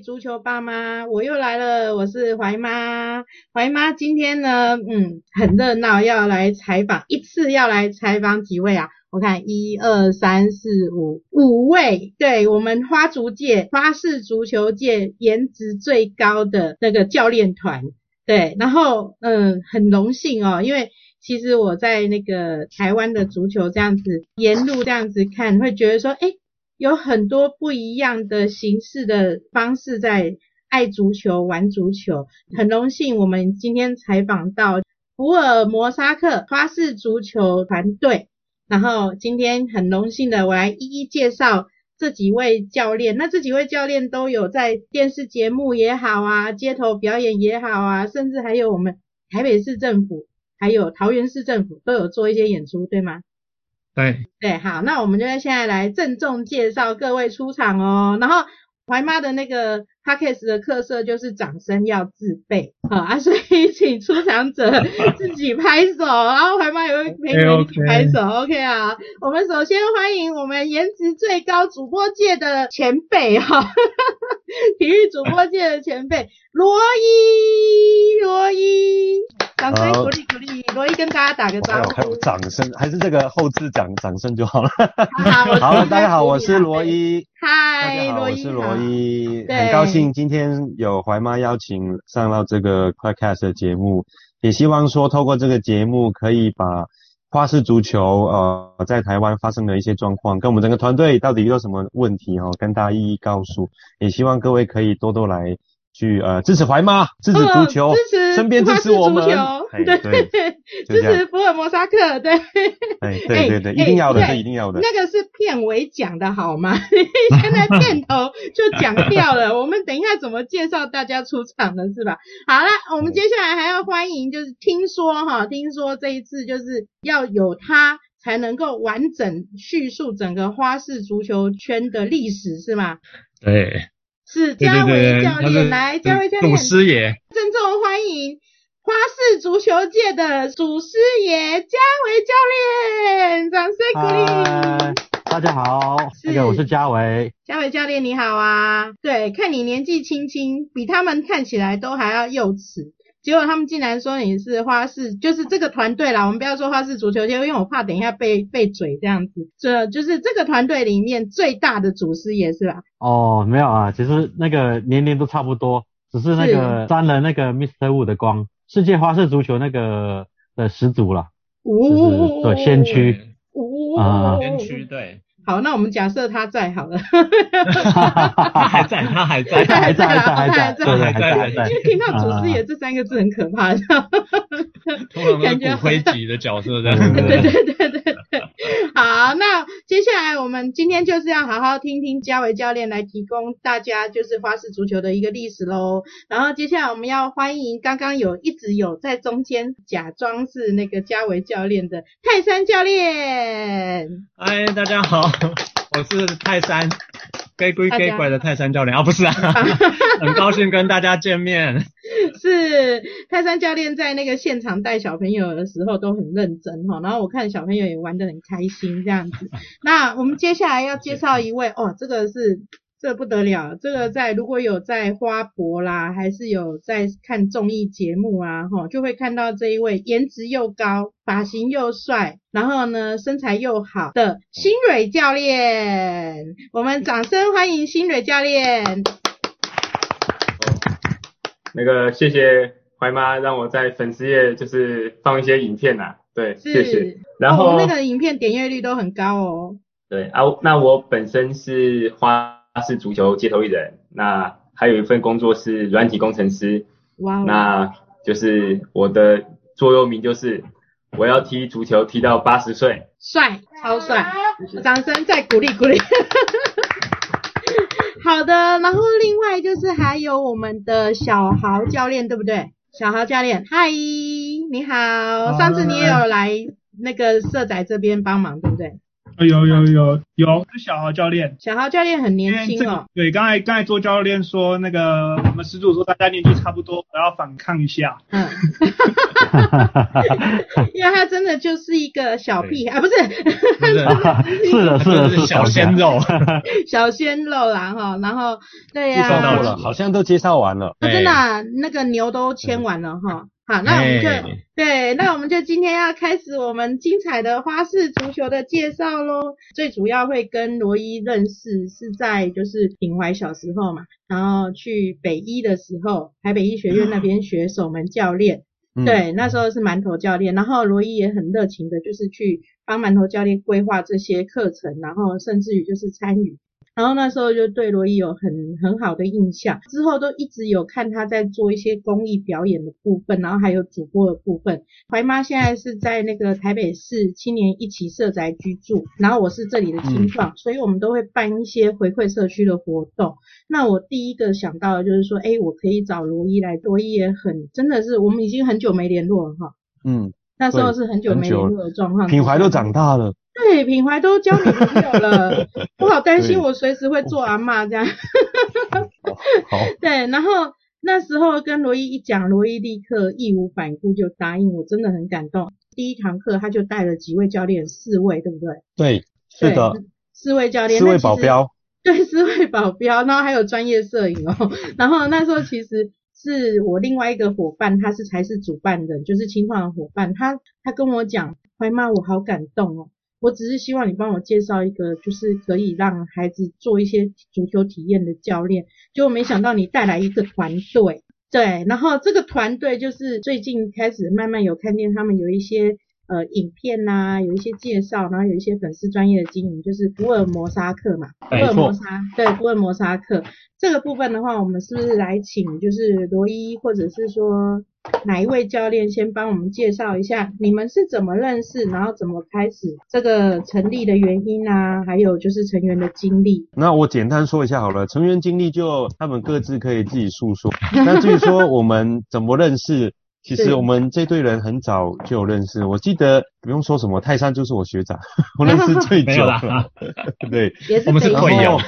足球爸妈，我又来了，我是怀妈。怀妈今天呢，嗯，很热闹，要来采访，一次要来采访几位啊？我看一二三四五五位，对我们花足界、花式足球界颜值最高的那个教练团，对，然后嗯，很荣幸哦，因为其实我在那个台湾的足球这样子沿路这样子看，会觉得说，哎。有很多不一样的形式的方式在爱足球、玩足球。很荣幸，我们今天采访到福尔摩沙克花式足球团队。然后今天很荣幸的，我来一一介绍这几位教练。那这几位教练都有在电视节目也好啊，街头表演也好啊，甚至还有我们台北市政府，还有桃园市政府都有做一些演出，对吗？对对，好，那我们就现在来郑重介绍各位出场哦。然后怀妈的那个 podcast 的特色就是掌声要自备，好啊，所以请出场者 自己拍手，然后怀妈也会陪你一起拍手，OK 啊。我们首先欢迎我们颜值最高主播界的前辈哈，体育主播界的前辈罗伊，罗伊。掌声鼓励鼓励，罗伊跟大家打个招呼。还有掌声，还是这个后置掌掌声就好了。好，大家好，我是罗伊。嗨，罗伊，我是罗伊，很高兴今天有怀妈邀请上到这个快 cast 的节目，也希望说透过这个节目可以把花式足球呃在台湾发生的一些状况，跟我们整个团队到底遇到什么问题哦，跟大家一一告诉。也希望各位可以多多来。去呃支持怀妈，支持足球，支持身边支持我们，对对对，支持福尔摩沙克，对，哎对对对，一定要的是一定要的。那个是片尾讲的好吗？现在片头就讲掉了，我们等一下怎么介绍大家出场的是吧？好了，我们接下来还要欢迎，就是听说哈，听说这一次就是要有他才能够完整叙述整个花式足球圈的历史是吗？对。是嘉伟教练来，嘉伟教练，祖师爷，郑重欢迎花式足球界的祖师爷嘉伟教练，掌声鼓励。大家好，那个我是嘉伟，嘉伟教练你好啊，对，看你年纪轻轻，比他们看起来都还要幼稚。结果他们竟然说你是花式，就是这个团队啦。我们不要说花式足球，因为我怕等一下被被嘴这样子。这就是这个团队里面最大的祖师爷是吧？哦，没有啊，其实那个年龄都差不多，只是那个沾了那个 Mr. Wu 的光，世界花式足球那个的始祖了，就是对先驱，啊，先驱对。好，那我们假设他在好了，他还在，他还在，他还在，还在，还在，还在，还在。因为听到祖师爷这三个字很可怕，感觉骨灰级的角色这样。对对对对对。好，那接下来我们今天就是要好好听听嘉伟教练来提供大家就是花式足球的一个历史喽。然后接下来我们要欢迎刚刚有一直有在中间假装是那个嘉伟教练的泰山教练。嗨，大家好。我是泰山，给归给拐的泰山教练啊，不是啊，很高兴跟大家见面。是泰山教练在那个现场带小朋友的时候都很认真哈，然后我看小朋友也玩得很开心这样子。那我们接下来要介绍一位哦，这个是。这不得了，这个在如果有在花博啦，还是有在看综艺节目啊，哈，就会看到这一位颜值又高、发型又帅，然后呢身材又好的新蕊教练。我们掌声欢迎新蕊教练。那个谢谢怀妈让我在粉丝页就是放一些影片呐，对，谢谢。然后那个影片点阅率都很高哦。对啊，那我本身是花。式足球街头艺人，那还有一份工作是软体工程师。哇，那就是我的座右铭就是我要踢足球踢到八十岁，帅，超帅，掌声再鼓励鼓励。好的，然后另外就是还有我们的小豪教练，对不对？小豪教练，嗨，你好，上次你也有来那个社仔这边帮忙，对不对？有有有有，是小豪教练。小豪教练很年轻哦。对，刚才刚才做教练说那个我们始祖说大家年纪差不多，我要反抗一下。嗯。因为他真的就是一个小屁孩，不是？是的，是的，是的，是小鲜肉。小鲜肉啦哈，然后对呀。介绍到了，好像都介绍完了。真的，那个牛都牵完了哈。好，那我们就对，那我们就今天要开始我们精彩的花式足球的介绍喽。最主要会跟罗伊认识是在就是品怀小时候嘛，然后去北医的时候，台北医学院那边学守门教练，对，那时候是馒头教练，然后罗伊也很热情的，就是去帮馒头教练规划这些课程，然后甚至于就是参与。然后那时候就对罗伊有很很好的印象，之后都一直有看他在做一些公益表演的部分，然后还有主播的部分。怀妈现在是在那个台北市青年一起社宅居住，然后我是这里的青创，所以我们都会办一些回馈社区的活动。那我第一个想到的就是说，哎，我可以找罗伊来，罗伊也很真的是，我们已经很久没联络了哈。嗯，那时候是很久没联络的状况，品怀都长大了。对，品怀都交女朋友了，我好担心我随时会做阿妈这样。好。对，然后那时候跟罗伊一讲，罗伊立刻义无反顾就答应，我真的很感动。第一堂课他就带了几位教练，四位对不对？对，是的。四位教练，四位保镖。对，四位保镖，然后还有专业摄影哦。然后那时候其实是我另外一个伙伴，他是才是主办人，就是青创的伙伴，他他跟我讲，怀妈，我好感动哦。我只是希望你帮我介绍一个，就是可以让孩子做一些足球体验的教练。结果没想到你带来一个团队，对，然后这个团队就是最近开始慢慢有看见他们有一些呃影片呐，有一些介绍，然后有一些粉丝专业的经营，就是福尔摩沙克嘛，福尔摩沙，对，福尔摩沙克这个部分的话，我们是不是来请就是罗伊或者是说？哪一位教练先帮我们介绍一下，你们是怎么认识，然后怎么开始这个成立的原因啊？还有就是成员的经历。那我简单说一下好了，成员经历就他们各自可以自己诉说。那至于说我们怎么认识，其实我们这队人很早就有认识。我记得不用说什么，泰山就是我学长，我认识最 久了。对，我们是队友。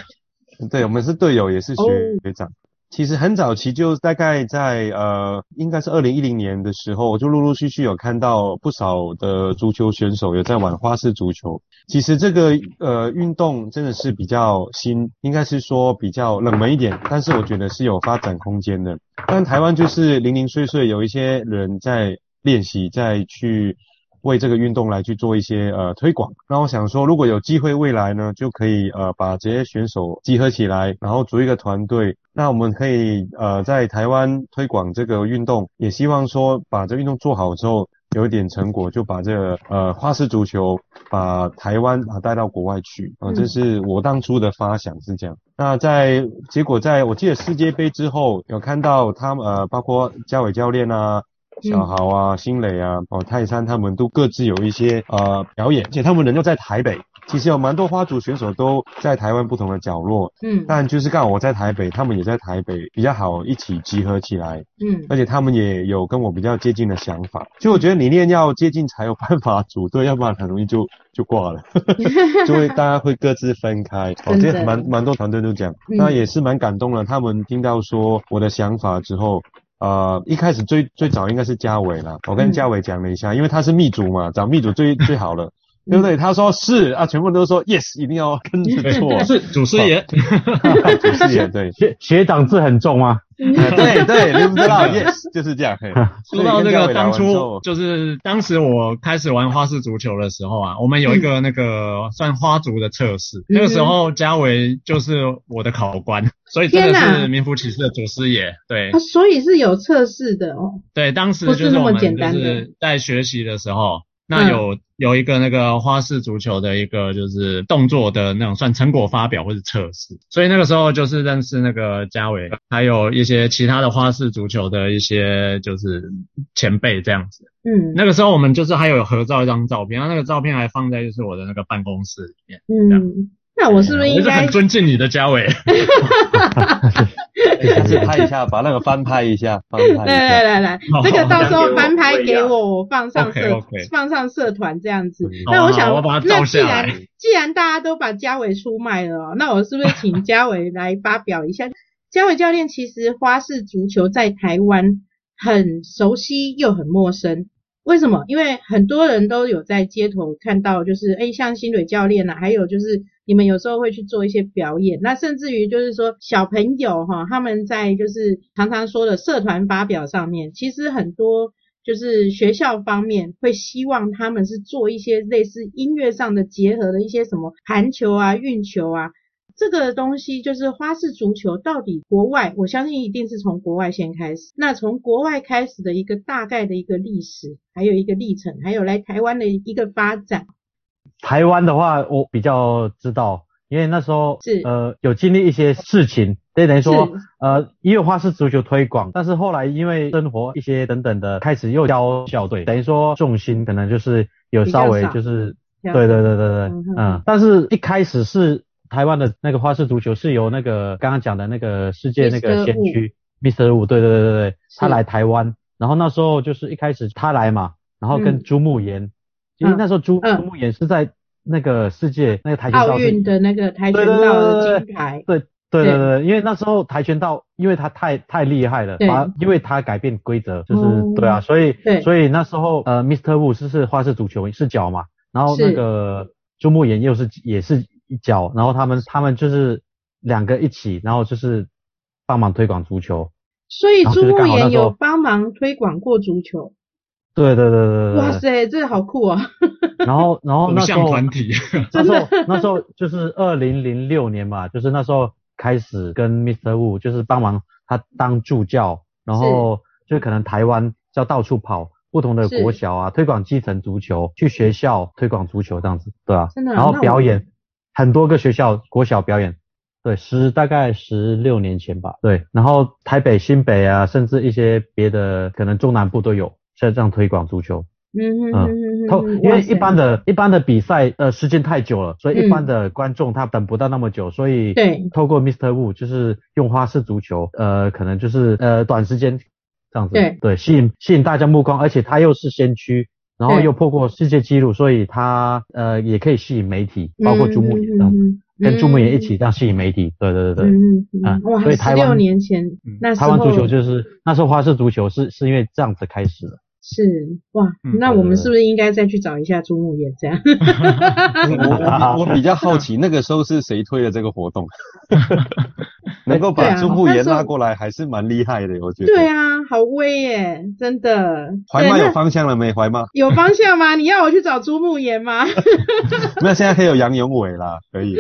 对，我们是队友，也是学学长。其实很早期就大概在呃，应该是二零一零年的时候，我就陆陆续续有看到不少的足球选手有在玩花式足球。其实这个呃运动真的是比较新，应该是说比较冷门一点，但是我觉得是有发展空间的。但台湾就是零零碎碎有一些人在练习，在去。为这个运动来去做一些呃推广，那我想说，如果有机会未来呢，就可以呃把这些选手集合起来，然后组一个团队，那我们可以呃在台湾推广这个运动，也希望说把这运动做好之后有一点成果，就把这个呃花式足球把台湾啊带到国外去啊，这是我当初的发想是这样。那在结果在我记得世界杯之后，有看到他们呃包括嘉伟教练啊。小豪啊，新磊啊，哦，泰山他们都各自有一些呃表演，而且他们人又在台北，其实有蛮多花组选手都在台湾不同的角落，嗯，但就是刚好我在台北，他们也在台北，比较好一起集合起来，嗯，而且他们也有跟我比较接近的想法，就我觉得理念要接近才有办法组队，要不然很容易就就挂了，就会大家会各自分开，哦，这蛮蛮多团队都讲，那也是蛮感动了，他们听到说我的想法之后。呃，一开始最最早应该是嘉伟了，我跟嘉伟讲了一下，因为他是密组嘛，找密组最最好了，对不对？他说是啊，全部都说 yes，一定要跟着做，是祖师爷，祖 师爷对，学学长字很重吗？对对，你不知道，yes，就是这样。说到这个，当初就是当时我开始玩花式足球的时候啊，我们有一个那个算花足的测试，那个时候嘉伟就是我的考官，所以真的是名副其实的祖师爷。对，所以是有测试的哦。对，当时就是我们就是在学习的时候。那有有一个那个花式足球的一个就是动作的那种算成果发表或者测试，所以那个时候就是认识那个嘉伟，还有一些其他的花式足球的一些就是前辈这样子。嗯，那个时候我们就是还有合照一张照片，然后那个照片还放在就是我的那个办公室里面。嗯。那我是不是应该？很尊敬你的嘉伟。下 次拍一下，把那个翻拍一下，翻拍。来来来来，这个到时候翻拍给我，我放上社，放上社团这样子。那我想，那既然既然大家都把嘉伟出卖了，那我是不是请嘉伟来发表一下？嘉伟教练其实花式足球在台湾很熟悉又很陌生。为什么？因为很多人都有在街头看到，就是哎，像新蕊教练呐，还有就是你们有时候会去做一些表演，那甚至于就是说小朋友哈，他们在就是常常说的社团发表上面，其实很多就是学校方面会希望他们是做一些类似音乐上的结合的一些什么弹球啊、运球啊。这个东西就是花式足球，到底国外，我相信一定是从国外先开始。那从国外开始的一个大概的一个历史，还有一个历程，还有来台湾的一个发展。台湾的话，我比较知道，因为那时候是呃有经历一些事情，等于说呃因为花式足球推广，但是后来因为生活一些等等的，开始又教校队，等于说重心可能就是有稍微就是对对对对对，嗯，但是一开始是。台湾的那个花式足球是由那个刚刚讲的那个世界那个先驱 Mr. 五，对对对对对，他来台湾，然后那时候就是一开始他来嘛，然后跟朱慕言，因为那时候朱朱慕言是在那个世界那个跆拳道奥运的那个跆拳道的金牌，对对对对，因为那时候跆拳道因为他太太厉害了，把因为他改变规则，就是对啊，所以所以那时候呃 Mr. 五是是花式足球是脚嘛，然后那个朱慕言又是也是。一脚，然后他们他们就是两个一起，然后就是帮忙推广足球。所以朱慕言有帮忙推广过足球。对对对对对。哇塞，这个好酷啊！然后然后那时候团体，那时候那时候就是二零零六年嘛，就是那时候开始跟 Mr. Wu 就是帮忙他当助教，然后就可能台湾要到处跑不同的国小啊，推广基层足球，去学校推广足球这样子，对啊，真的，然后表演。很多个学校国小表演，对，十大概十六年前吧，对，然后台北、新北啊，甚至一些别的可能中南部都有在这样推广足球。嗯嗯嗯透，因为一般的一般的比赛呃时间太久了，所以一般的观众他等不到那么久，所以对，透过 Mr. Wu 就是用花式足球，呃，可能就是呃短时间这样子，对对，吸引吸引大家目光，而且他又是先驱。然后又破过世界纪录，所以他呃也可以吸引媒体，包括朱木炎这样，跟朱木炎一起这样吸引媒体。对对对对，啊，所以台湾六年前，那台湾足球就是那时候花式足球是是因为这样子开始的。是哇，那我们是不是应该再去找一下朱木炎这样？我我比较好奇，那个时候是谁推的这个活动？能够把朱木炎拉过来，还是蛮厉害的，我觉得。对啊，好威耶，真的。怀妈有方向了没？怀妈有方向吗？你要我去找朱木炎吗？没有，现在可以有杨永伟啦，可以。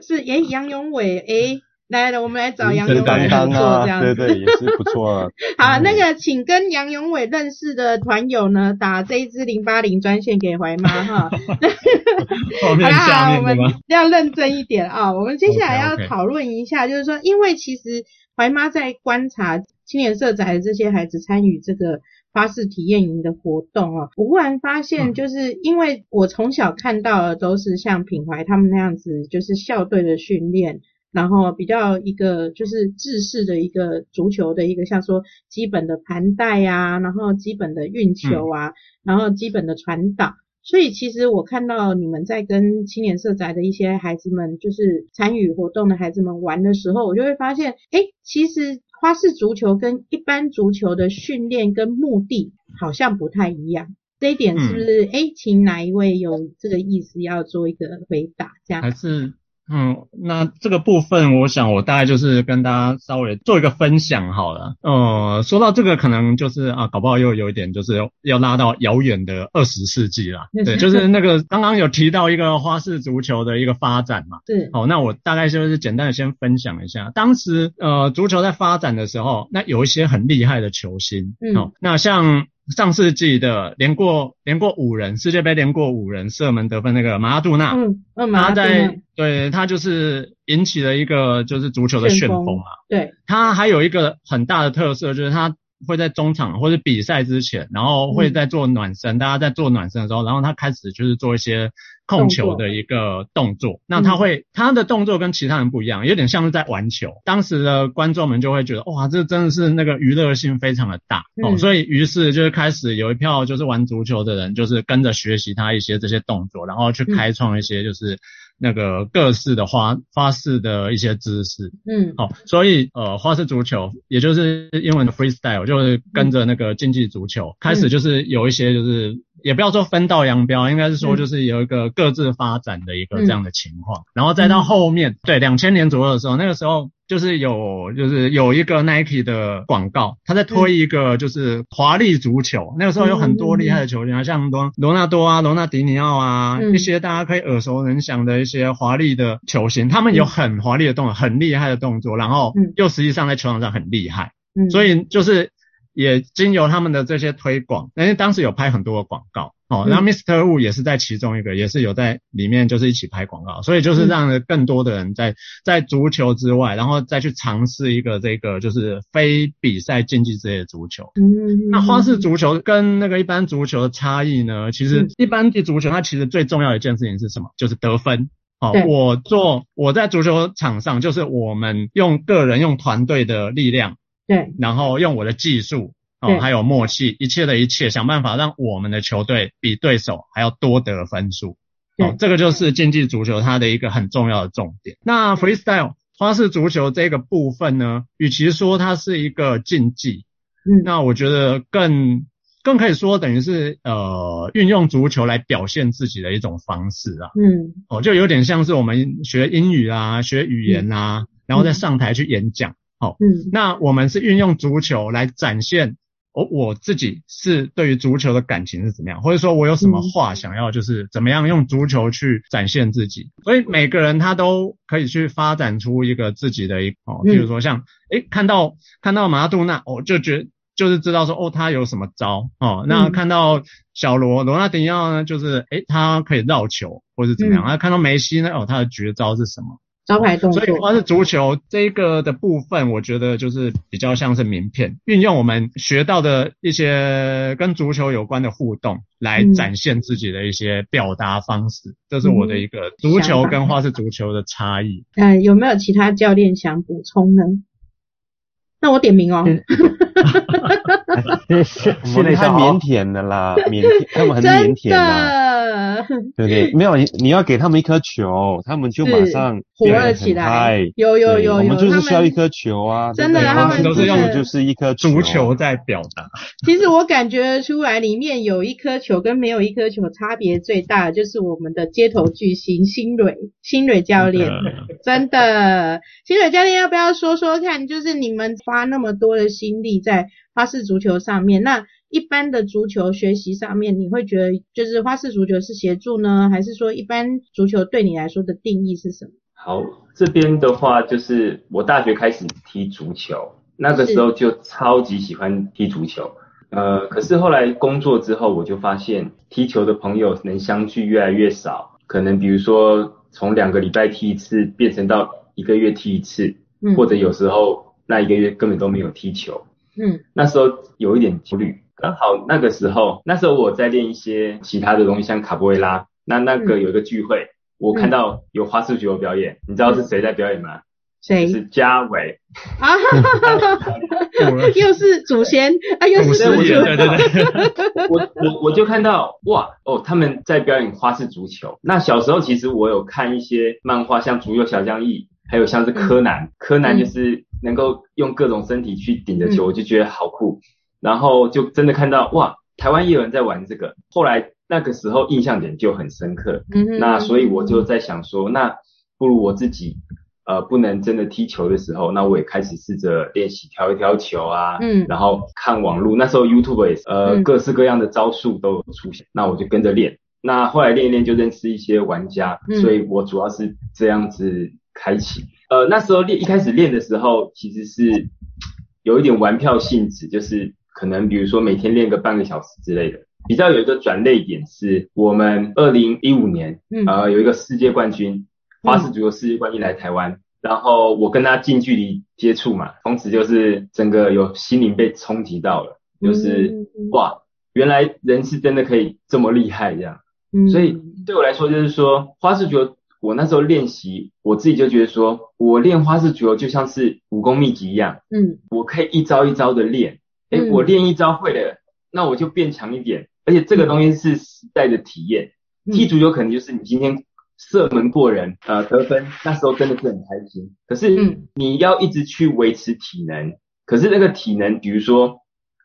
是，哎，杨永伟，哎。来了，我们来找杨永伟合作，这样对对也是不错。好，那个请跟杨永伟认识的团友呢，打这一支零八零专线给怀妈哈。好啦，我们要认真一点啊。我们接下来要讨论一下，就是说，因为其实怀妈在观察青年社宅的这些孩子参与这个花式体验营的活动哦，我忽然发现，就是因为我从小看到的都是像品怀他们那样子，就是校队的训练。然后比较一个就是制式的一个足球的一个像说基本的盘带啊，然后基本的运球啊，然后基本的传导。所以其实我看到你们在跟青年社宅的一些孩子们，就是参与活动的孩子们玩的时候，我就会发现，哎，其实花式足球跟一般足球的训练跟目的好像不太一样。这一点是不是？哎，请哪一位有这个意思要做一个回答？这样还是？嗯，那这个部分，我想我大概就是跟大家稍微做一个分享好了。呃，说到这个，可能就是啊，搞不好又有一点就是要拉到遥远的二十世纪啦。对，就是那个刚刚有提到一个花式足球的一个发展嘛。对。好，那我大概就是简单的先分享一下，当时呃足球在发展的时候，那有一些很厉害的球星。嗯。哦，那像上世纪的连过连过五人世界杯连过五人射门得分那个马拉杜纳，嗯，他在对他就是引起了一个就是足球的旋风嘛。对，他还有一个很大的特色就是他。会在中场或者比赛之前，然后会在做暖身。大家在做暖身的时候，然后他开始就是做一些控球的一个动作。那他会他的动作跟其他人不一样，有点像是在玩球。当时的观众们就会觉得，哇，这真的是那个娱乐性非常的大哦。所以于是就是开始有一票就是玩足球的人，就是跟着学习他一些这些动作，然后去开创一些就是。那个各式的花花式的一些姿势，嗯，好，所以呃花式足球也就是英文的 freestyle，就是跟着那个竞技足球开始，就是有一些就是也不要说分道扬镳，应该是说就是有一个各自发展的一个这样的情况，然后再到后面对两千年左右的时候，那个时候。就是有，就是有一个 Nike 的广告，他在推一个就是华丽足球。那个时候有很多厉害的球星啊，像多罗纳多啊、罗纳迪尼奥啊，一些大家可以耳熟能详的一些华丽的球星，他们有很华丽的动作，很厉害的动作，然后又实际上在球场上很厉害。所以就是也经由他们的这些推广，因为当时有拍很多的广告。哦，然后 Mr. Wu 也是在其中一个，也是有在里面，就是一起拍广告，所以就是让更多的人在在足球之外，然后再去尝试一个这个就是非比赛竞技之类的足球。嗯，那花式足球跟那个一般足球的差异呢？其实一般的足球它其实最重要的一件事情是什么？就是得分。哦，我做我在足球场上，就是我们用个人用团队的力量，对，然后用我的技术。哦，还有默契，一切的一切，想办法让我们的球队比对手还要多得分数。哦，这个就是竞技足球它的一个很重要的重点。那 freestyle 花式足球这个部分呢，与其说它是一个竞技，嗯，那我觉得更更可以说等于是呃运用足球来表现自己的一种方式啊。嗯，哦，就有点像是我们学英语啊，学语言啊，然后再上台去演讲。好，嗯，那我们是运用足球来展现。我我自己是对于足球的感情是怎么样，或者说我有什么话想要，就是怎么样用足球去展现自己。所以每个人他都可以去发展出一个自己的一哦，比如说像诶看到看到马拉杜纳，哦就觉就是知道说哦他有什么招哦，那看到小罗罗纳迪奥呢，就是诶他可以绕球或者怎么样，那看到梅西呢，哦他的绝招是什么？招牌动作，所以光是足球这个的部分，我觉得就是比较像是名片，运用我们学到的一些跟足球有关的互动，来展现自己的一些表达方式，这是我的一个足球跟花式足球的差异。嗯，有没有其他教练想补充呢？那我点名哦。我们太腼腆的啦，腼腆，他们很腼腆的，对不对？没有，你要给他们一颗球，他们就马上火热起来。有有有，我们就是需要一颗球啊，真的，他们都是用就是一颗足球在表达。其实我感觉出来，里面有一颗球跟没有一颗球差别最大的，就是我们的街头巨星新蕊新蕊教练，真的，新蕊教练要不要说说看？就是你们花那么多的心力在。花式足球上面，那一般的足球学习上面，你会觉得就是花式足球是协助呢，还是说一般足球对你来说的定义是什么？好，这边的话就是我大学开始踢足球，那个时候就超级喜欢踢足球，呃，可是后来工作之后，我就发现踢球的朋友能相聚越来越少，可能比如说从两个礼拜踢一次变成到一个月踢一次，或者有时候那一个月根本都没有踢球。嗯，那时候有一点焦虑，刚好那个时候，那时候我在练一些其他的东西，像卡布维拉。那那个有一个聚会，我看到有花式足球表演，你知道是谁在表演吗？谁？是嘉伟。啊哈哈哈哈又是祖先 啊，又是祖先。对对对。我我我就看到哇哦，他们在表演花式足球。那小时候其实我有看一些漫画，像足球小将翼，还有像是柯南，柯南就是。能够用各种身体去顶着球，我就觉得好酷。然后就真的看到哇，台湾也有人在玩这个。后来那个时候印象点就很深刻。嗯那所以我就在想说，那不如我自己呃不能真的踢球的时候，那我也开始试着练习挑一挑球啊。嗯。然后看网络，那时候 YouTube 也是呃各式各样的招数都有出现，那我就跟着练。那后来练一练就认识一些玩家，所以我主要是这样子开启。呃，那时候练一开始练的时候，其实是有一点玩票性质，就是可能比如说每天练个半个小时之类的。比较有一个转类点是，我们二零一五年，呃，有一个世界冠军，花式足球世界冠军来台湾，然后我跟他近距离接触嘛，从此就是整个有心灵被冲击到了，就是哇，原来人是真的可以这么厉害这样。所以对我来说，就是说花式足球，我那时候练习，我自己就觉得说，我练花式足球就像是武功秘籍一样，嗯，我可以一招一招的练，哎，我练一招会了，那我就变强一点，而且这个东西是时代的体验，踢足球可能就是你今天射门过人，呃，得分，那时候真的是很开心，可是你要一直去维持体能，可是那个体能，比如说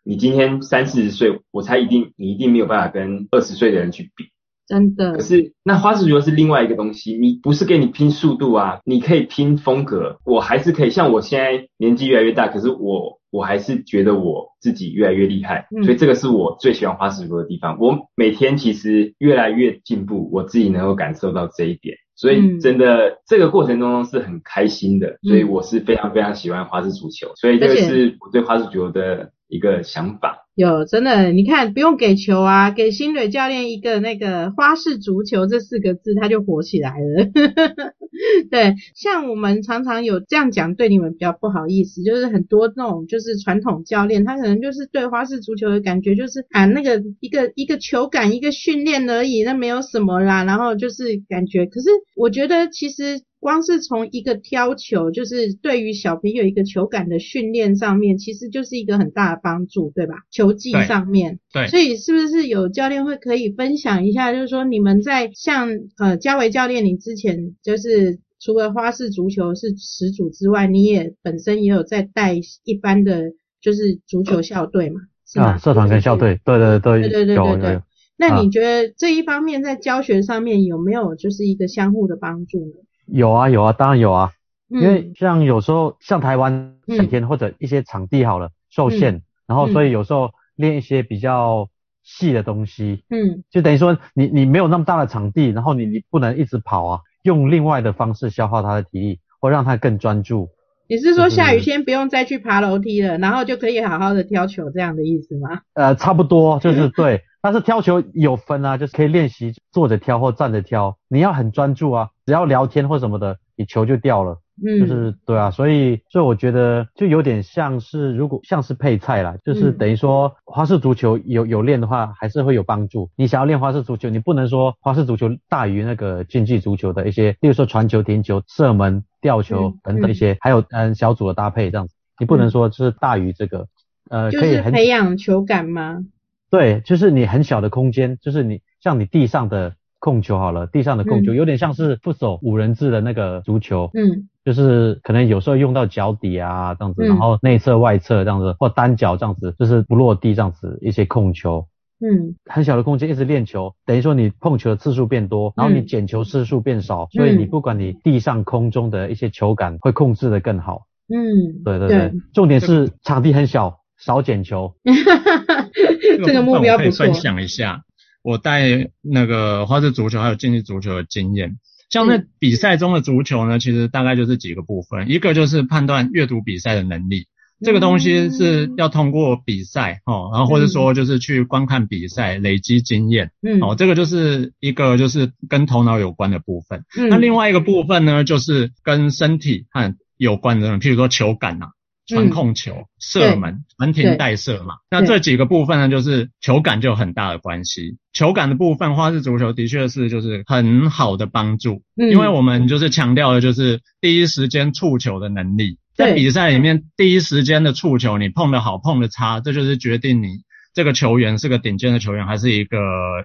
你今天三四十岁，我猜一定你一定没有办法跟二十岁的人去比。真的，可是那花式足球是另外一个东西，你不是给你拼速度啊，你可以拼风格，我还是可以像我现在年纪越来越大，可是我我还是觉得我自己越来越厉害，所以这个是我最喜欢花式足球的地方。我每天其实越来越进步，我自己能够感受到这一点，所以真的这个过程当中是很开心的，所以我是非常非常喜欢花式足球，所以这个是我对花式足球的一个想法。有真的，你看不用给球啊，给新蕊教练一个那个花式足球这四个字，他就火起来了。对，像我们常常有这样讲，对你们比较不好意思，就是很多那种就是传统教练，他可能就是对花式足球的感觉就是啊那个一个一个球感一个训练而已，那没有什么啦，然后就是感觉，可是我觉得其实。光是从一个挑球，就是对于小朋友一个球感的训练上面，其实就是一个很大的帮助，对吧？球技上面，对，所以是不是有教练会可以分享一下，就是说你们在像呃嘉维教练，你之前就是除了花式足球是始祖之外，你也本身也有在带一般的就是足球校队嘛？啊，社团跟校队，对对对对对对对对。那你觉得这一方面在教学上面有没有就是一个相互的帮助呢？有啊有啊，当然有啊，因为像有时候像台湾夏天或者一些场地好了受限，然后所以有时候练一些比较细的东西，嗯，就等于说你你没有那么大的场地，然后你你不能一直跑啊，用另外的方式消耗他的体力，或让他更专注。你是说下雨天不用再去爬楼梯了，然后就可以好好的挑球这样的意思吗？呃，差不多就是对。但是挑球有分啊，就是可以练习坐着挑或站着挑，你要很专注啊，只要聊天或什么的，你球就掉了。嗯，就是对啊，所以所以我觉得就有点像是如果像是配菜啦，就是等于说花式足球有有练的话，还是会有帮助。你想要练花式足球，你不能说花式足球大于那个竞技足球的一些，例如说传球、停球、射门、吊球等等一些，还有嗯小组的搭配这样子，你不能说是大于这个，呃，可以培养球感吗？对，就是你很小的空间，就是你像你地上的控球好了，地上的控球有点像是不守五人制的那个足球，嗯，就是可能有时候用到脚底啊这样子，然后内侧外侧这样子，或单脚这样子，就是不落地这样子一些控球，嗯，很小的空间一直练球，等于说你碰球的次数变多，然后你捡球次数变少，所以你不管你地上空中的一些球感会控制的更好，嗯，对对对，重点是场地很小。少捡球，这个目标不错。分享一下我带那个花式足球还有竞技足球的经验。像那比赛中的足球呢，其实大概就是几个部分，一个就是判断阅读比赛的能力，这个东西是要通过比赛哦，然后或者说就是去观看比赛累积经验，嗯，哦，这个就是一个就是跟头脑有关的部分。那另外一个部分呢，就是跟身体和有关的，譬如说球感呐。传控球、射门、门停带射嘛，那这几个部分呢，就是球感就有很大的关系。球感的部分，花式足球的确是就是很好的帮助，因为我们就是强调的就是第一时间触球的能力，在比赛里面第一时间的触球，你碰的好碰的差，这就是决定你这个球员是个顶尖的球员还是一个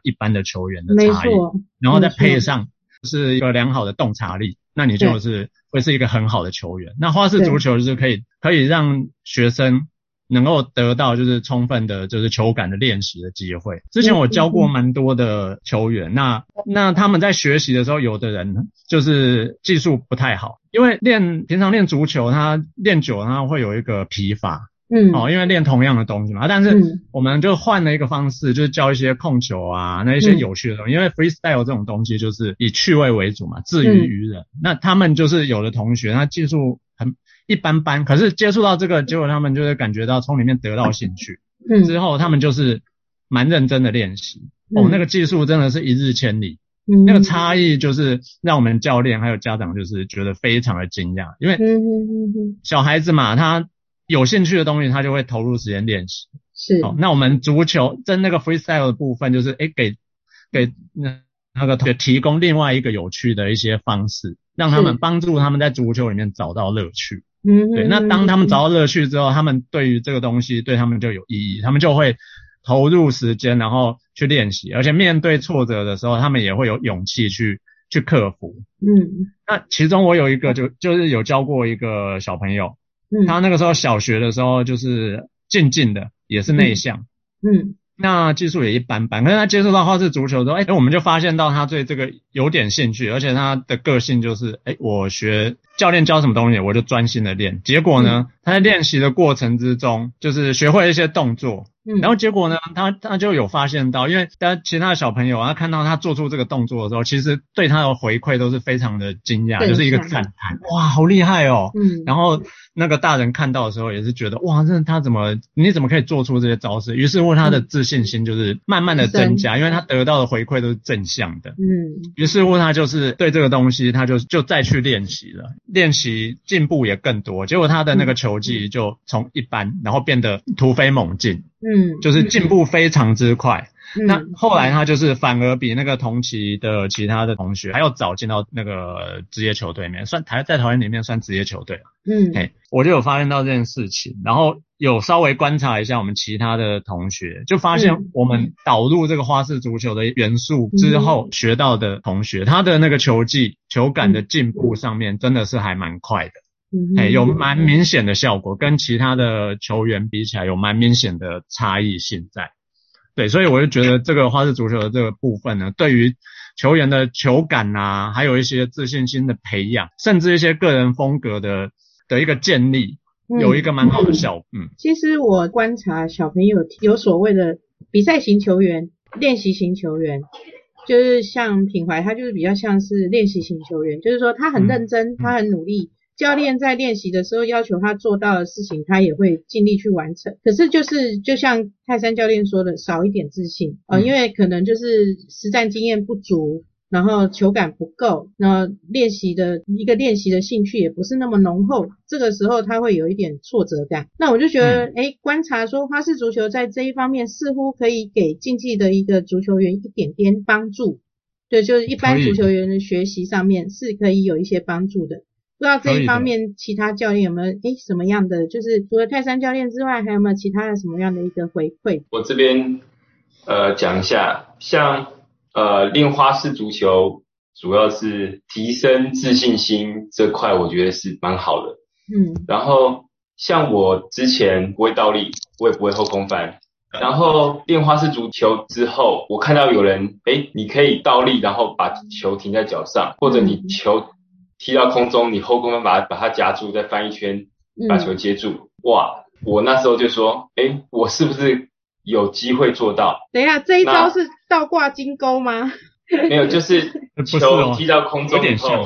一般的球员的差异。然后再配上是一个良好的洞察力，那你就是。会是一个很好的球员。那花式足球就是可以可以让学生能够得到就是充分的，就是球感的练习的机会。之前我教过蛮多的球员，那那他们在学习的时候，有的人就是技术不太好，因为练平常练足球，他练久了他会有一个疲乏。嗯，哦，因为练同样的东西嘛，但是我们就换了一个方式，就是教一些控球啊，那一些有趣的东西。因为 freestyle 这种东西就是以趣味为主嘛，自娱于人。那他们就是有的同学，他技术很一般般，可是接触到这个，结果他们就会感觉到从里面得到兴趣。嗯，之后他们就是蛮认真的练习，哦，那个技术真的是一日千里，嗯，那个差异就是让我们教练还有家长就是觉得非常的惊讶，因为小孩子嘛，他有兴趣的东西他就会投入时间练习，是，哦，那我们足球在那个 freestyle 的部分就是哎给给那那个提供另外一个有趣的一些方式，让他们帮助他们在足球里面找到乐趣。嗯，对。那当他们找到乐趣之后，他们对于这个东西对他们就有意义，他们就会投入时间，然后去练习，而且面对挫折的时候，他们也会有勇气去去克服。嗯，那其中我有一个就就是有教过一个小朋友，他那个时候小学的时候就是静静的，也是内向。嗯。那技术也一般般，可是他接触到花式足球之后，哎，我们就发现到他对这个有点兴趣，而且他的个性就是，哎，我学教练教什么东西，我就专心的练。结果呢，他在练习的过程之中，就是学会了一些动作。嗯，然后结果呢，他他就有发现到，因为他其他的小朋友啊，看到他做出这个动作的时候，其实对他的回馈都是非常的惊讶，就是一个赞叹，哇，好厉害哦。嗯，然后那个大人看到的时候也是觉得，哇，这他怎么，你怎么可以做出这些招式？于是乎他的自信心就是慢慢的增加，因为他得到的回馈都是正向的。嗯，于是乎他就是对这个东西，他就就再去练习了，练习进步也更多，结果他的那个球技就从一般，然后变得突飞猛进。嗯，就是进步非常之快。那后来他就是反而比那个同期的其他的同学还要早进到那个职业球队里面，算台在台湾里面算职业球队了嗯，嘿，我就有发现到这件事情，然后有稍微观察一下我们其他的同学，就发现我们导入这个花式足球的元素之后，学到的同学他的那个球技、球感的进步上面真的是还蛮快的。哎，有蛮明显的效果，跟其他的球员比起来，有蛮明显的差异性在。对，所以我就觉得这个花式足球的这个部分呢，对于球员的球感啊，还有一些自信心的培养，甚至一些个人风格的的一个建立，有一个蛮好的效果。嗯，其实我观察小朋友有所谓的比赛型球员、练习型球员，就是像品怀，他就是比较像是练习型球员，就是说他很认真，他很努力。教练在练习的时候要求他做到的事情，他也会尽力去完成。可是就是就像泰山教练说的，少一点自信啊，因为可能就是实战经验不足，然后球感不够，那练习的一个练习的兴趣也不是那么浓厚。这个时候他会有一点挫折感。那我就觉得，哎，观察说花式足球在这一方面似乎可以给竞技的一个足球员一点点帮助。对，就是一般足球员的学习上面是可以有一些帮助的。不知道这一方面，其他教练有没有诶什么样的？就是除了泰山教练之外，还有没有其他的什么样的一个回馈？我这边呃讲一下，像呃练花式足球，主要是提升自信心这块，我觉得是蛮好的。嗯。然后像我之前不会倒立，我也不会后空翻。然后练花式足球之后，我看到有人诶，你可以倒立，然后把球停在脚上，或者你球。踢到空中，你后空翻把它把它夹住，再翻一圈，把球接住。哇！我那时候就说，哎，我是不是有机会做到？等一下，这一招是倒挂金钩吗？没有，就是球踢到空中以后，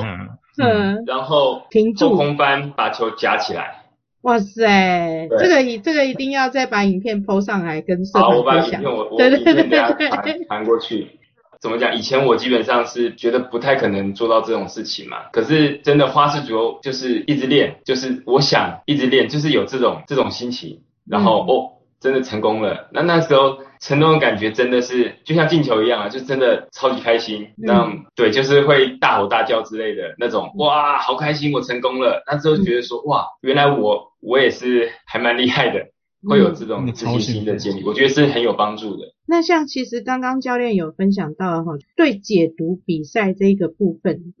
嗯，然后停住，后空翻把球夹起来。哇塞，这个一这个一定要再把影片 PO 上来跟社好，我把影片我我影片传传过去。怎么讲？以前我基本上是觉得不太可能做到这种事情嘛。可是真的花式足球就是一直练，就是我想一直练，就是有这种这种心情。然后哦，真的成功了。那那时候成功的感觉真的是就像进球一样啊，就真的超级开心。那对，就是会大吼大叫之类的那种。哇，好开心，我成功了。那时候觉得说，哇，原来我我也是还蛮厉害的。会有这种自信心的建立，我觉得是很有帮助的。那像其实刚刚教练有分享到哈，对解读比赛这个部分，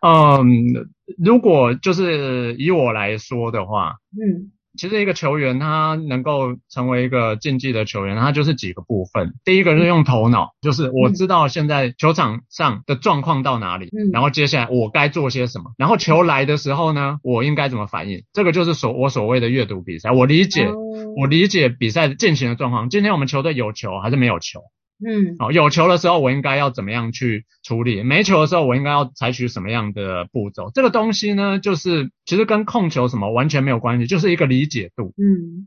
嗯，如果就是以我来说的话，嗯。其实一个球员他能够成为一个竞技的球员，他就是几个部分。第一个是用头脑，就是我知道现在球场上的状况到哪里，然后接下来我该做些什么，然后球来的时候呢，我应该怎么反应？这个就是所我所谓的阅读比赛。我理解，我理解比赛进行的状况。今天我们球队有球还是没有球？嗯，哦，有球的时候我应该要怎么样去处理？没球的时候我应该要采取什么样的步骤？这个东西呢，就是其实跟控球什么完全没有关系，就是一个理解度。嗯，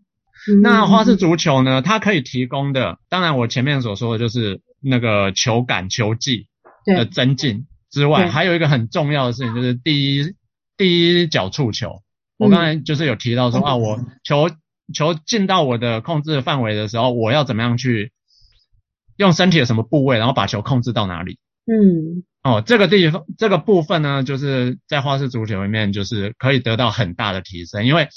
那花式足球呢，它可以提供的，当然我前面所说的就是那个球感、球技的增进之外，还有一个很重要的事情就是第一第一脚触球。我刚才就是有提到说啊，我球球进到我的控制范围的时候，我要怎么样去用身体的什么部位，然后把球控制到哪里？嗯。哦，这个地方这个部分呢，就是在花式足球里面，就是可以得到很大的提升，因为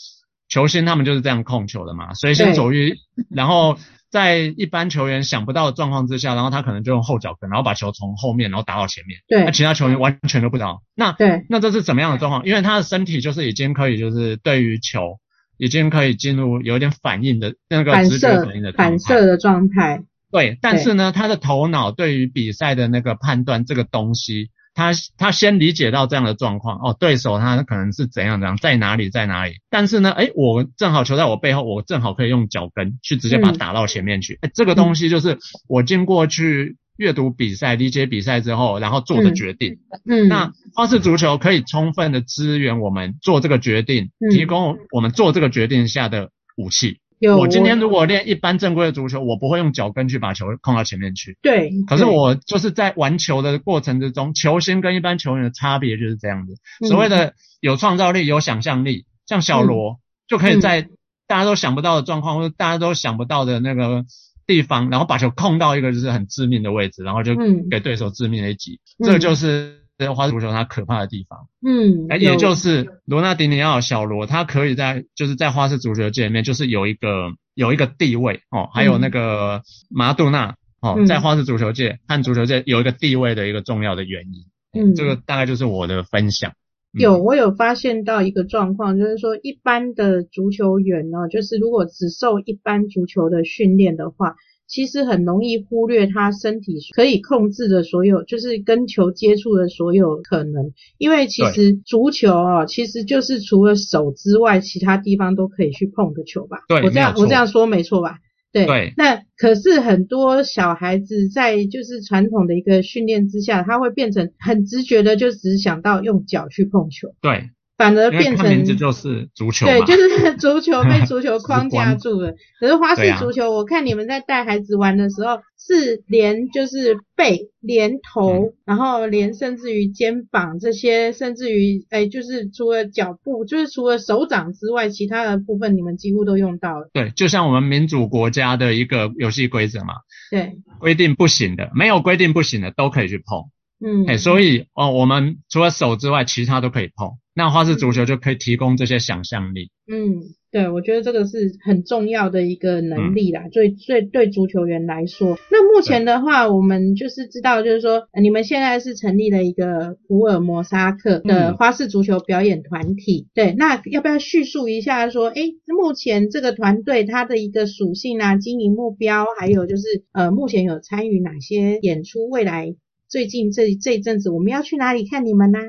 球星他们就是这样控球的嘛，随心所欲，然后在一般球员想不到的状况之下，然后他可能就用后脚跟，然后把球从后面然后打到前面，对，那其他球员完全都不知道。那对，那这是怎么样的状况？因为他的身体就是已经可以，就是对于球已经可以进入有点反应的那个直觉反应的反射的状态。对，但是呢，他的头脑对于比赛的那个判断这个东西，他他先理解到这样的状况，哦，对手他可能是怎样怎样，在哪里在哪里，但是呢，哎，我正好球在我背后，我正好可以用脚跟去直接把它打到前面去，哎，这个东西就是我经过去阅读比赛、理解比赛之后，然后做的决定。嗯，那花式足球可以充分的支援我们做这个决定，提供我们做这个决定下的武器。我今天如果练一般正规的足球，我不会用脚跟去把球控到前面去。对。可是我就是在玩球的过程之中，球星跟一般球员的差别就是这样子。所谓的有创造力、有想象力，像小罗就可以在大家都想不到的状况，或者大家都想不到的那个地方，然后把球控到一个就是很致命的位置，然后就给对手致命的一击。这个就是。这花式足球它可怕的地方，嗯，哎，也就是罗纳迪尼奥小罗，他可以在就是在花式足球界里面，就是有一个有一个地位哦，还有那个马杜纳哦，在花式足球界和足球界有一个地位的一个重要的原因，嗯，这个大概就是我的分享。有，我有发现到一个状况，就是说一般的足球员呢，就是如果只受一般足球的训练的话。其实很容易忽略他身体可以控制的所有，就是跟球接触的所有可能。因为其实足球哦，其实就是除了手之外，其他地方都可以去碰的球吧。对，我这样我这样说没错吧？对。对。那可是很多小孩子在就是传统的一个训练之下，他会变成很直觉的，就只想到用脚去碰球。对。反而变成名字就是足球，对，就是 足球被 足球框架住了。可是花式足球，我看你们在带孩子玩的时候，是连就是背、连头，然后连甚至于肩膀这些，甚至于哎，就是除了脚步，就是除了手掌之外，其他的部分你们几乎都用到了。对，就像我们民主国家的一个游戏规则嘛，对，规定不行的，没有规定不行的都可以去碰。嗯，哎，所以哦，我们除了手之外，其他都可以碰。那花式足球就可以提供这些想象力。嗯，对，我觉得这个是很重要的一个能力啦，最最对足球员来说。那目前的话，我们就是知道，就是说你们现在是成立了一个福尔摩沙克的花式足球表演团体。对，那要不要叙述一下说，哎，目前这个团队它的一个属性啊，经营目标，还有就是呃，目前有参与哪些演出？未来最近这这一阵子，我们要去哪里看你们呢？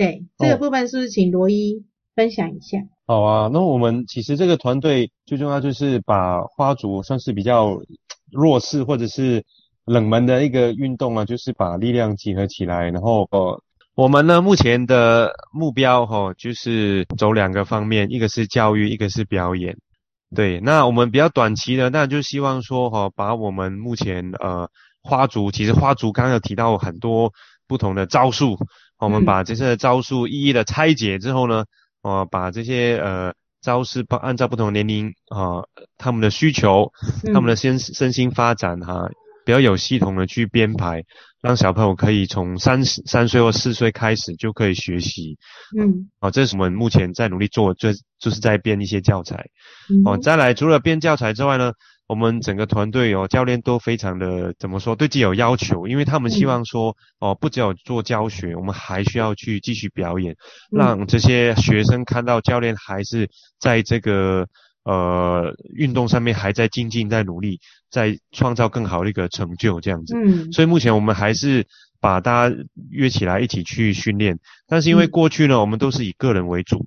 对这个部分，是不是请罗伊分享一下？好啊，那我们其实这个团队最重要就是把花族算是比较弱势或者是冷门的一个运动啊，就是把力量集合起来，然后呃，我们呢目前的目标哈，就是走两个方面，一个是教育，一个是表演。对，那我们比较短期的，那就希望说哈，把我们目前呃花足，其实花足刚刚有提到很多不同的招数。我们把这些招数一一的拆解之后呢，哦，把这些呃招式不按照不同年龄啊他们的需求，他们的身身心发展哈，比较有系统的去编排，让小朋友可以从三三岁或四岁开始就可以学习。嗯，啊，这是我们目前在努力做，就就是在编一些教材。哦，再来除了编教材之外呢。我们整个团队哦，教练都非常的怎么说，对自己有要求，因为他们希望说哦，不只有做教学，我们还需要去继续表演，让这些学生看到教练还是在这个呃运动上面还在精进，在努力，在创造更好的一个成就这样子。嗯，所以目前我们还是把大家约起来一起去训练，但是因为过去呢，我们都是以个人为主，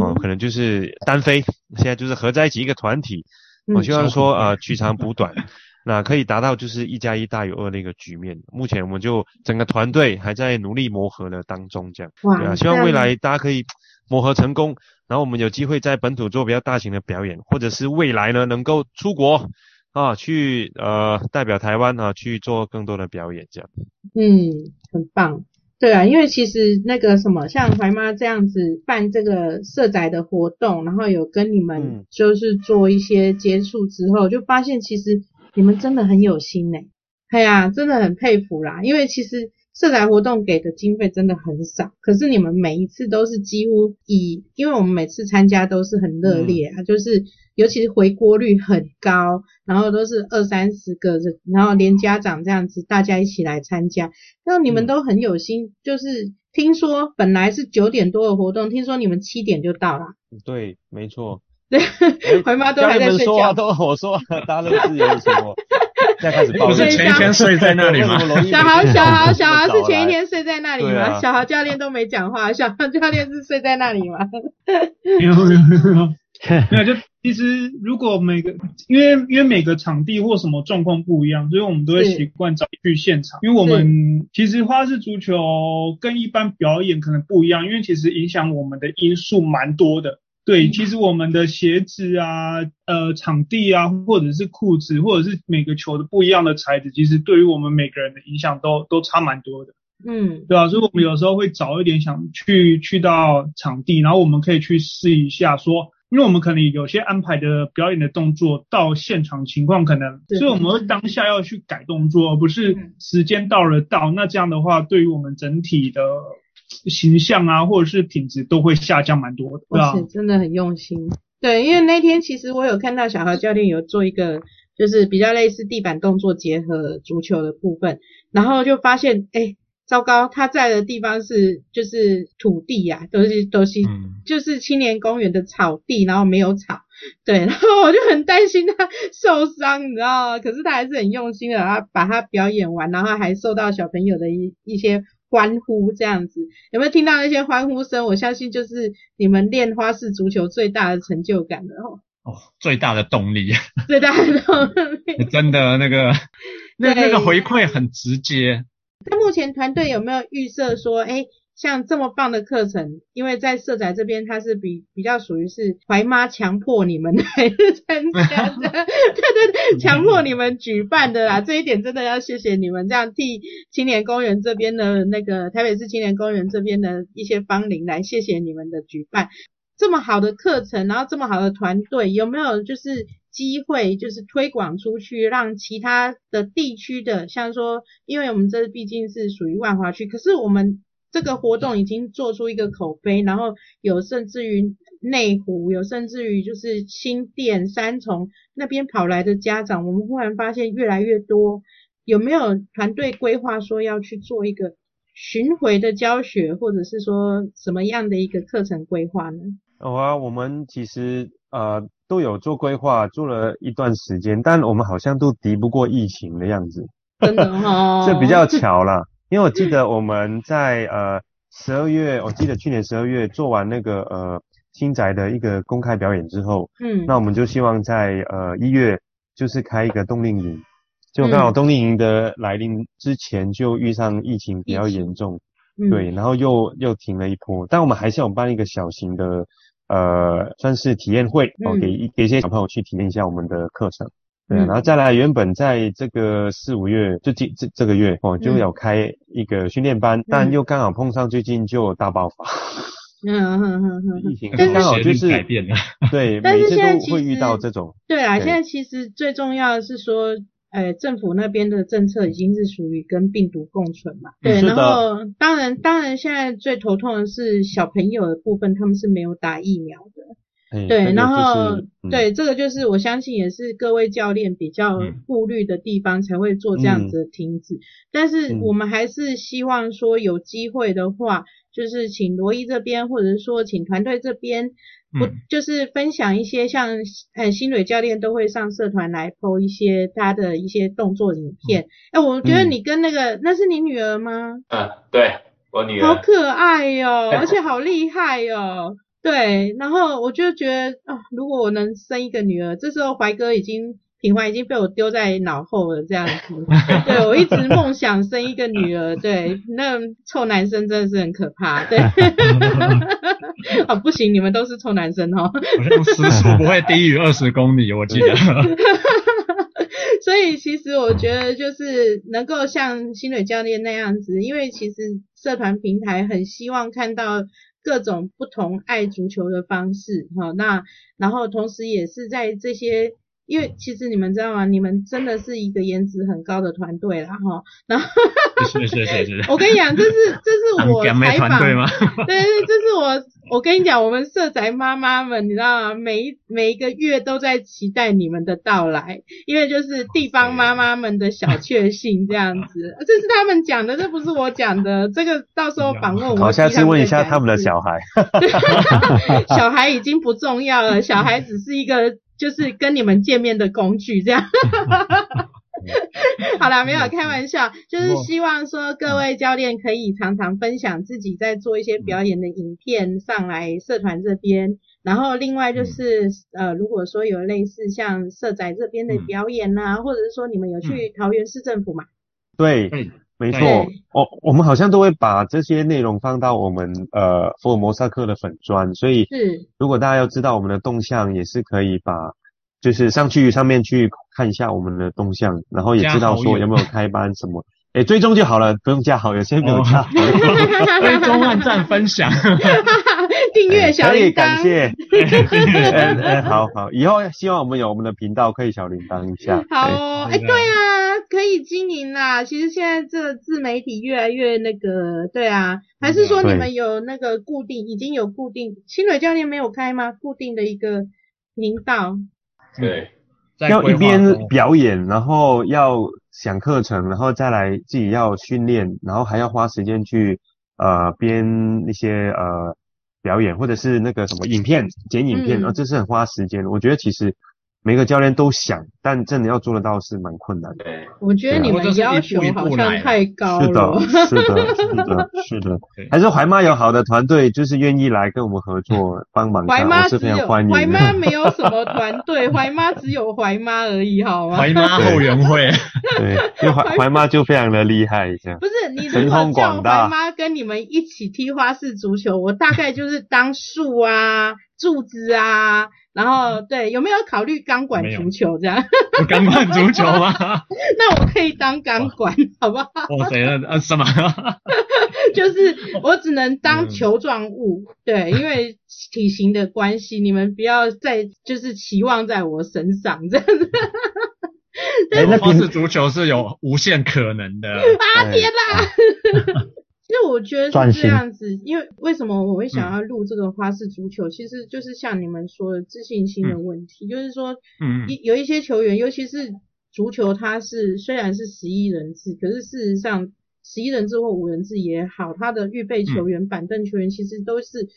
哦，可能就是单飞，现在就是合在一起一个团体。我希望说，呃，取长补短，那可以达到就是一加一大于二那个局面。目前我们就整个团队还在努力磨合的当中，这样。对啊，希望未来大家可以磨合成功，然后我们有机会在本土做比较大型的表演，或者是未来呢能够出国啊去呃代表台湾啊去做更多的表演这样。嗯，很棒。对啊，因为其实那个什么，像怀妈这样子办这个社宅的活动，然后有跟你们就是做一些接触之后，就发现其实你们真的很有心呢。哎呀，真的很佩服啦，因为其实。社宅活动给的经费真的很少，可是你们每一次都是几乎以，因为我们每次参加都是很热烈啊，就是尤其是回锅率很高，然后都是二三十个人，然后连家长这样子大家一起来参加，然后你们都很有心，就是听说本来是九点多的活动，听说你们七点就到了。对，没错。对，回妈都还在睡觉。都我说，大家都是有什么？现在开始不 是前一天睡在那里吗？小豪，小豪，小豪是前一天睡在那里吗？小豪教练都没讲话，小豪教练是睡在那里吗？没有没有没有，没有就其实如果每个因为因为每个场地或什么状况不一样，所以我们都会习惯早去现场。因为我们其实花式足球跟一般表演可能不一样，因为其实影响我们的因素蛮多的。对，其实我们的鞋子啊，呃，场地啊，或者是裤子，或者是每个球的不一样的材质，其实对于我们每个人的影响都都差蛮多的。嗯，对啊，所以我们有时候会早一点想去去到场地，然后我们可以去试一下，说，因为我们可能有些安排的表演的动作到现场情况可能，所以我们会当下要去改动作，而不是时间到了到，那这样的话，对于我们整体的。形象啊，或者是品质都会下降蛮多的，对啊，真的很用心。对，因为那天其实我有看到小何教练有做一个，就是比较类似地板动作结合足球的部分，然后就发现，哎，糟糕，他在的地方是就是土地呀，都是都是就是青年公园的草地，然后没有草，对，然后我就很担心他受伤，你知道吗？可是他还是很用心的，他把他表演完，然后还受到小朋友的一一些。欢呼这样子，有没有听到那些欢呼声？我相信就是你们练花式足球最大的成就感了哦。哦，最大的动力。最大的动力。真的那个，那那个回馈很直接。那目前团队有没有预设说，哎？像这么棒的课程，因为在社宅这边，它是比比较属于是怀妈强迫你们来参加的，对对对，强迫你们举办的啦。这一点真的要谢谢你们，这样替青年公园这边的那个台北市青年公园这边的一些芳龄来谢谢你们的举办。这么好的课程，然后这么好的团队，有没有就是机会就是推广出去，让其他的地区的，像说，因为我们这毕竟是属于万华区，可是我们。这个活动已经做出一个口碑，然后有甚至于内湖，有甚至于就是新店、三重那边跑来的家长，我们忽然发现越来越多。有没有团队规划说要去做一个巡回的教学，或者是说什么样的一个课程规划呢？有啊，我们其实呃都有做规划，做了一段时间，但我们好像都敌不过疫情的样子。真的哈，这比较巧了。因为我记得我们在呃十二月，我记得去年十二月做完那个呃新宅的一个公开表演之后，嗯，那我们就希望在呃一月就是开一个冬令营，就刚好冬令营的来临之前就遇上疫情比较严重，对，然后又又停了一波，但我们还是有办一个小型的呃算是体验会，哦给一给一些小朋友去体验一下我们的课程。对，然后再来，原本在这个四五月，就这这这个月哦，就有开一个训练班，但又刚好碰上最近就大爆发，嗯嗯嗯嗯，疫情刚好就是改变了，对，但是现在会遇到这种。对啊，现在其实最重要的是说，呃，政府那边的政策已经是属于跟病毒共存嘛，对，然后当然当然现在最头痛的是小朋友的部分，他们是没有打疫苗的。对，然后对这个就是我相信也是各位教练比较顾虑的地方才会做这样子的停止，但是我们还是希望说有机会的话，就是请罗伊这边或者是说请团队这边，不就是分享一些像呃新蕊教练都会上社团来 PO 一些他的一些动作影片，哎，我觉得你跟那个那是你女儿吗？嗯，对我女儿，好可爱哟，而且好厉害哟。对，然后我就觉得啊，如果我能生一个女儿，这时候怀哥已经品怀已经被我丢在脑后了，这样子。对我一直梦想生一个女儿，对，那臭男生真的是很可怕，对。哦，不行，你们都是臭男生哦。时速不会低于二十公里，我记得。所以其实我觉得就是能够像新蕊教练那样子，因为其实社团平台很希望看到各种不同爱足球的方式，哈，那然后同时也是在这些。因为其实你们知道吗？你们真的是一个颜值很高的团队啦，哈。然后，谢谢谢谢。我跟你讲，这是这是我采访，对吗？对对，这是我我跟你讲，我们社宅妈妈们，你知道吗？每一每一个月都在期待你们的到来，因为就是地方妈妈们的小确幸这样子。这是他们讲的，这不是我讲的。这个到时候访问我，好，下次问一下他们的小孩。小孩已经不重要了，小孩只是一个。就是跟你们见面的工具，这样。好啦，没有开玩笑，就是希望说各位教练可以常常分享自己在做一些表演的影片上来社团这边。然后另外就是呃，如果说有类似像社仔这边的表演呐，或者是说你们有去桃园市政府嘛？对，没错。我，我们好像都会把这些内容放到我们呃福尔摩萨克的粉砖，所以是。如果大家要知道我们的动向，也是可以把就是上去上面去看一下我们的动向，然后也知道说有没有开班什么，哎，追踪就好了，不用加好友，先不用加好。友，追踪、按赞、分享、订阅小铃铛，感谢，好好，以后希望我们有我们的频道可以小铃铛一下，好，哎，对啊。可以经营啦，其实现在这自媒体越来越那个，对啊，还是说你们有那个固定，已经有固定，新蕊教练没有开吗？固定的一个频道，对，要一边表演，然后要想课程，然后再来自己要训练，然后还要花时间去呃编那些呃表演，或者是那个什么影片剪影片，然后这是很花时间，我觉得其实。每个教练都想，但真的要做得到是蛮困难的。我觉得你们要求好像太高了。是的，是的，是的，是的。还是怀妈有好的团队，就是愿意来跟我们合作 帮忙。怀妈只有怀妈没有什么 团队，怀妈只有怀妈而已，好吗？怀妈后援会。对，因为怀怀妈就非常的厉害，这样。不是你如果叫怀妈跟你们一起踢花式足球，我大概就是当树啊。柱子啊，然后对，有没有考虑钢管足球这样？钢管足球吗？那我可以当钢管，好不好？哇塞，呃，什么？就是我只能当球状物，对，因为体型的关系，你们不要再就是期望在我身上这样子。那花式足球是有无限可能的。啊天哪！其实我觉得是这样子，因为为什么我会想要录这个花式足球，其实就是像你们说的自信心的问题，就是说，嗯，有一些球员，尤其是足球，它是虽然是十一人制，可是事实上十一人制或五人制也好，他的预备球员、板凳球员其实都是，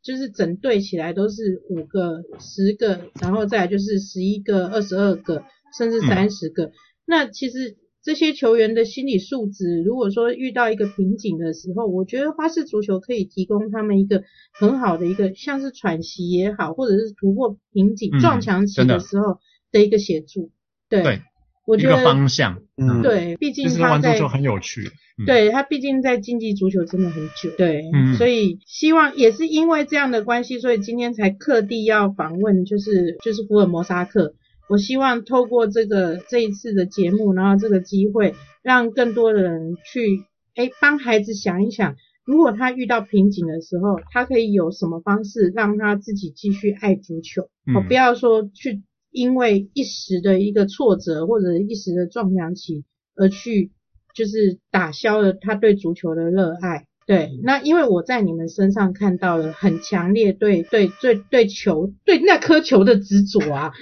就是整队起来都是五个、十个，然后再就是十一个、二十二个，甚至三十个，那其实。这些球员的心理素质，如果说遇到一个瓶颈的时候，我觉得花式足球可以提供他们一个很好的一个，像是喘息也好，或者是突破瓶颈、撞墙期的时候的一个协助。对，我觉得方向。嗯，对，毕竟他在足球很有趣。对他毕竟在竞技足球真的很久。对，所以希望也是因为这样的关系，所以今天才特地要访问，就是就是福尔摩沙克。我希望透过这个这一次的节目，然后这个机会，让更多的人去，哎，帮孩子想一想，如果他遇到瓶颈的时候，他可以有什么方式让他自己继续爱足球？我不要说去因为一时的一个挫折或者一时的撞墙期而去，就是打消了他对足球的热爱。对，那因为我在你们身上看到了很强烈对对对对球对那颗球的执着啊，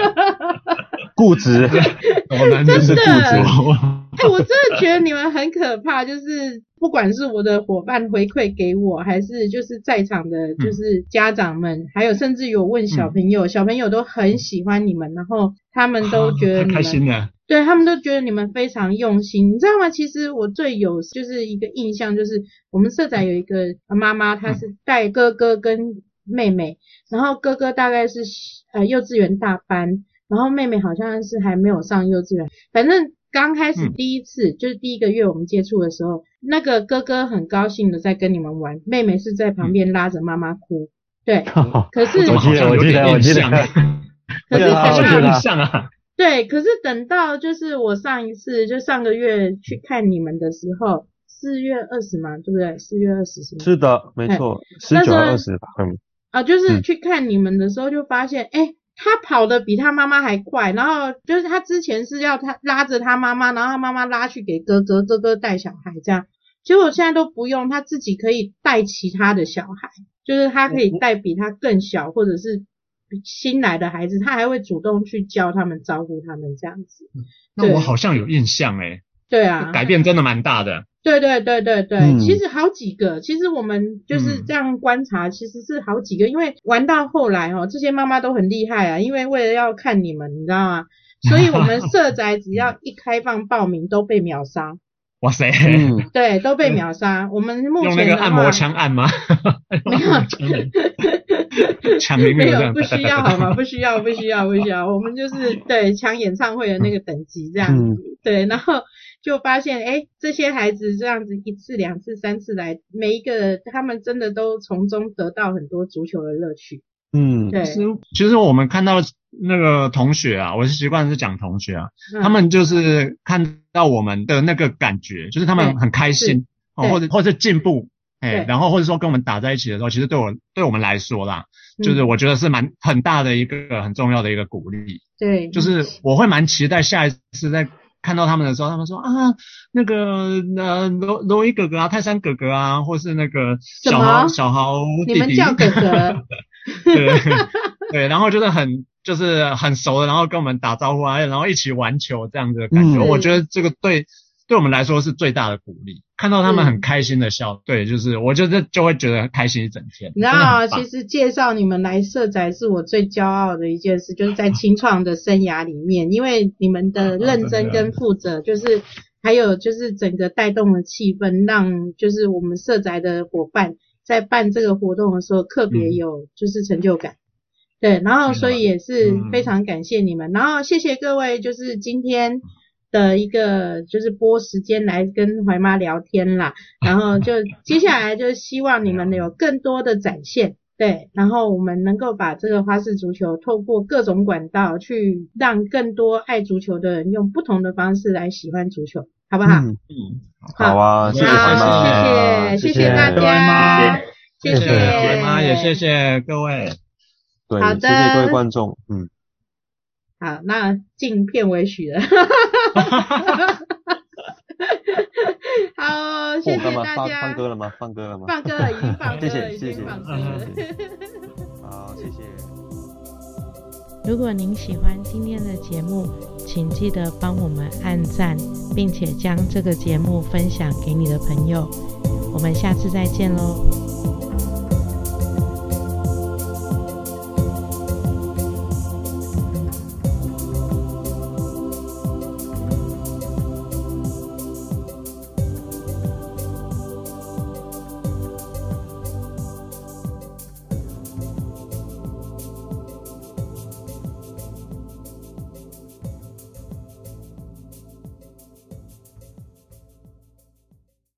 固执，真的，哎，我真的觉得你们很可怕，就是不管是我的伙伴回馈给我，还是就是在场的，就是家长们，还有甚至有问小朋友，小朋友都很喜欢你们，然后他们都觉得开心的。对他们都觉得你们非常用心，你知道吗？其实我最有就是一个印象，就是我们社长有一个妈妈，她是带哥哥跟妹妹，然后哥哥大概是呃幼稚园大班，然后妹妹好像是还没有上幼稚园，反正刚开始第一次就是第一个月我们接触的时候，那个哥哥很高兴的在跟你们玩，妹妹是在旁边拉着妈妈哭。对，可是我记得我记得我记得，可是好像像啊。对，可是等到就是我上一次就上个月去看你们的时候，四月二十嘛，对不对？四月二十是吗？是的，没错，十九二十吧。嗯。啊，就是去看你们的时候就发现，哎，他跑的比他妈妈还快，然后就是他之前是要他拉着他妈妈，然后他妈妈拉去给哥哥，哥哥带小孩这样，结果现在都不用，他自己可以带其他的小孩，就是他可以带比他更小或者是。新来的孩子，他还会主动去教他们、招呼他们这样子。那我好像有印象哎。对啊，改变真的蛮大的。对对对对对，其实好几个，其实我们就是这样观察，其实是好几个，因为玩到后来哦，这些妈妈都很厉害啊，因为为了要看你们，你知道吗？所以我们 社宅只要一开放报名都被秒杀。哇塞，对，都被秒杀。我们目前用那个按摩枪按吗？没有，抢名没有，不需要好吗？不需要，不需要，不需要。我们就是对抢演唱会的那个等级这样子，对。然后就发现，哎，这些孩子这样子一次、两次、三次来，每一个他们真的都从中得到很多足球的乐趣。嗯，对。其实，其实我们看到。那个同学啊，我是习惯是讲同学啊，他们就是看到我们的那个感觉，就是他们很开心，或者或者进步，哎，然后或者说跟我们打在一起的时候，其实对我对我们来说啦，就是我觉得是蛮很大的一个很重要的一个鼓励。对，就是我会蛮期待下一次在看到他们的时候，他们说啊，那个呃罗罗伊哥哥啊，泰山哥哥啊，或是那个小豪小豪弟弟，你们叫哥哥，对对，然后就是很。就是很熟的，然后跟我们打招呼啊，然后一起玩球这样子的感觉，我觉得这个对对我们来说是最大的鼓励。看到他们很开心的笑，对，就是我就是就会觉得开心一整天。那其实介绍你们来社宅是我最骄傲的一件事，就是在 清创的生涯里面，因为你们的认真跟负责，就是还有就是整个带动的气氛，让就是我们社宅的伙伴在办这个活动的时候特别有就是成就感。对，然后所以也是非常感谢你们，然后谢谢各位，就是今天的一个就是播时间来跟怀妈聊天啦，然后就接下来就希望你们有更多的展现，对，然后我们能够把这个花式足球透过各种管道去让更多爱足球的人用不同的方式来喜欢足球，好不好？嗯，好啊，谢谢妈，谢谢谢谢大家，谢谢也谢谢各位。好的，谢谢各位观众，嗯，好，那进片尾曲了，好，谢谢大家。放歌了吗？放歌了吗？放歌了，已经放歌了，谢谢，谢谢。好，谢谢。如果您喜欢今天的节目，请记得帮我们按赞，并且将这个节目分享给你的朋友。我们下次再见喽。